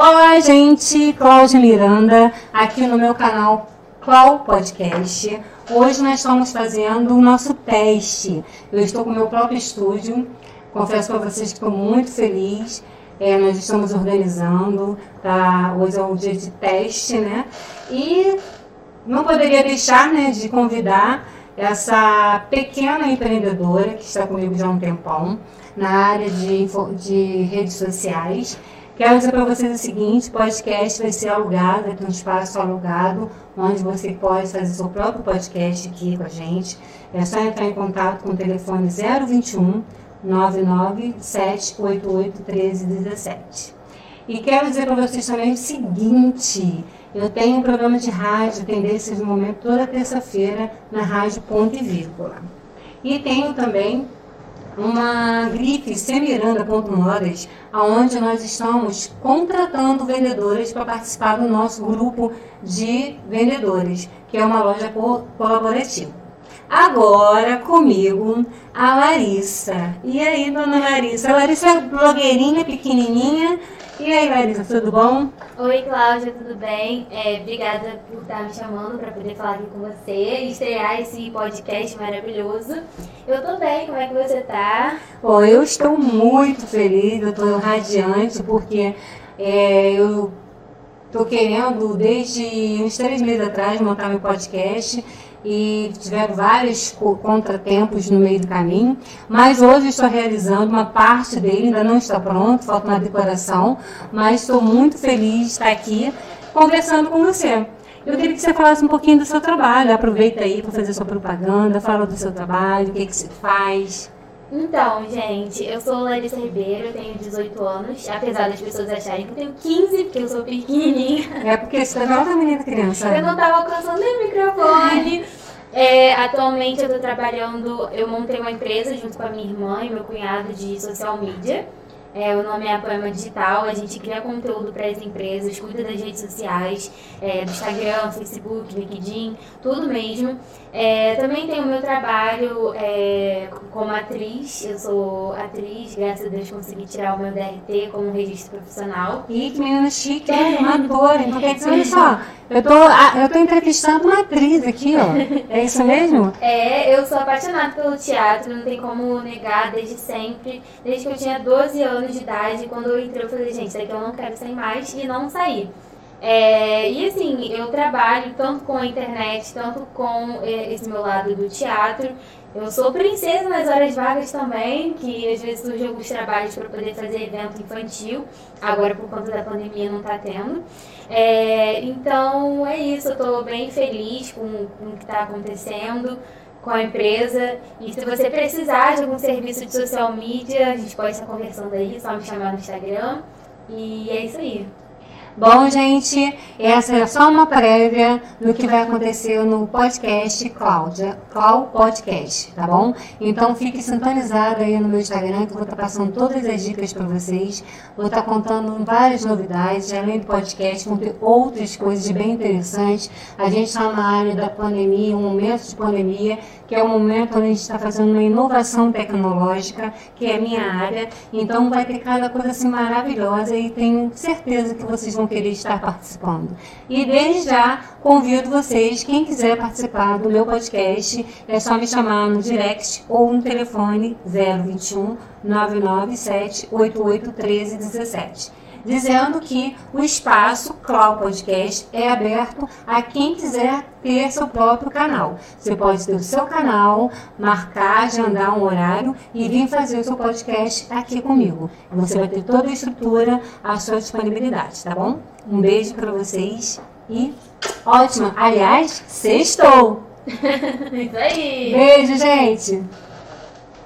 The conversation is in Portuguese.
Olá, gente! Cláudia Miranda, aqui no meu canal Clau Podcast. Hoje nós estamos fazendo o nosso teste. Eu estou com o meu próprio estúdio. Confesso para vocês que estou muito feliz. É, nós estamos organizando, tá? Hoje é o dia de teste, né? E não poderia deixar né, de convidar essa pequena empreendedora que está comigo já há um tempão na área de, de redes sociais Quero dizer para vocês o seguinte: podcast vai ser alugado, ter um espaço alugado, onde você pode fazer seu próprio podcast aqui com a gente. É só entrar em contato com o telefone 021 99788 1317. E quero dizer para vocês também o seguinte: eu tenho um programa de rádio, Tendências do Momento, toda terça-feira na Rádio Ponto e Vírgula. E tenho também uma grife semiranda.modas, aonde nós estamos contratando vendedores para participar do nosso grupo de vendedores, que é uma loja colaborativa. Agora comigo a Larissa. E aí, dona Larissa? A Larissa é blogueirinha, pequenininha, e aí, Larissa, tudo bom? Oi, Cláudia, tudo bem? É, obrigada por estar me chamando para poder falar aqui com você e estrear esse podcast maravilhoso. Eu tô bem, como é que você tá? Bom, eu estou muito feliz, eu estou radiante, porque é, eu Estou querendo, desde uns três meses atrás, montar meu podcast e tiveram vários contratempos no meio do caminho, mas hoje estou realizando uma parte dele, ainda não está pronto, falta uma decoração, mas estou muito feliz de estar aqui conversando com você. Eu queria que você falasse um pouquinho do seu trabalho, aproveita aí para fazer sua propaganda, fala do seu trabalho, o que, que você faz. Então, gente, eu sou Larissa Ribeiro, eu tenho 18 anos, apesar das pessoas acharem que eu tenho 15, porque eu sou pequenininha. É porque você é outra menina criança. Eu não tava alcançando nem o microfone. É, atualmente eu tô trabalhando, eu montei uma empresa junto com a minha irmã e meu cunhado de social media. É, o nome é Apoema Digital. A gente cria conteúdo para as empresas, cuida das redes sociais, é, do Instagram, Facebook, LinkedIn, tudo mesmo. É, também tenho o meu trabalho é, como atriz. Eu sou atriz, graças a Deus consegui tirar o meu DRT como registro profissional. Ih, que menina chique, uma atora. Então quer dizer, olha só, eu tô, eu tô entrevistando uma atriz aqui, ó. É isso mesmo? É, eu sou apaixonada pelo teatro, não tem como negar desde sempre. Desde que eu tinha 12 anos de idade, quando eu entrei, eu falei, gente, daqui eu não quero sair mais e não saí. É, e assim, eu trabalho tanto com a internet, tanto com é, esse meu lado do teatro. Eu sou princesa nas horas vagas também, que às vezes surgem alguns trabalhos para poder fazer evento infantil. Agora, por conta da pandemia, não está tendo. É, então, é isso. Eu estou bem feliz com, com o que está acontecendo com a empresa. E se você precisar de algum serviço de social media, a gente pode estar conversando aí, só me chamar no Instagram. E é isso aí. Bom, gente, essa é só uma prévia do que vai acontecer no podcast Cláudia, Clau Podcast, tá bom? Então fique sintonizado aí no meu Instagram que eu vou estar passando todas as dicas para vocês. Vou estar contando várias novidades, além do podcast, vão ter outras coisas bem interessantes. A gente está na área da pandemia, um momento de pandemia, que é um momento onde a gente está fazendo uma inovação tecnológica, que é a minha área. Então vai ter cada coisa assim maravilhosa e tenho certeza que vocês vão querer estar participando. E desde já convido vocês, quem quiser participar do meu podcast, é só me chamar no direct ou no telefone 021 997 88 13 17 dizendo que o espaço Cloud Podcast é aberto a quem quiser ter seu próprio canal. Você pode ter o seu canal, marcar, agendar um horário e vir fazer o seu podcast aqui comigo. Você vai ter toda a estrutura à sua disponibilidade, tá bom? Um beijo para vocês e ótimo. Aliás, sextou! Isso aí! Beijo, gente!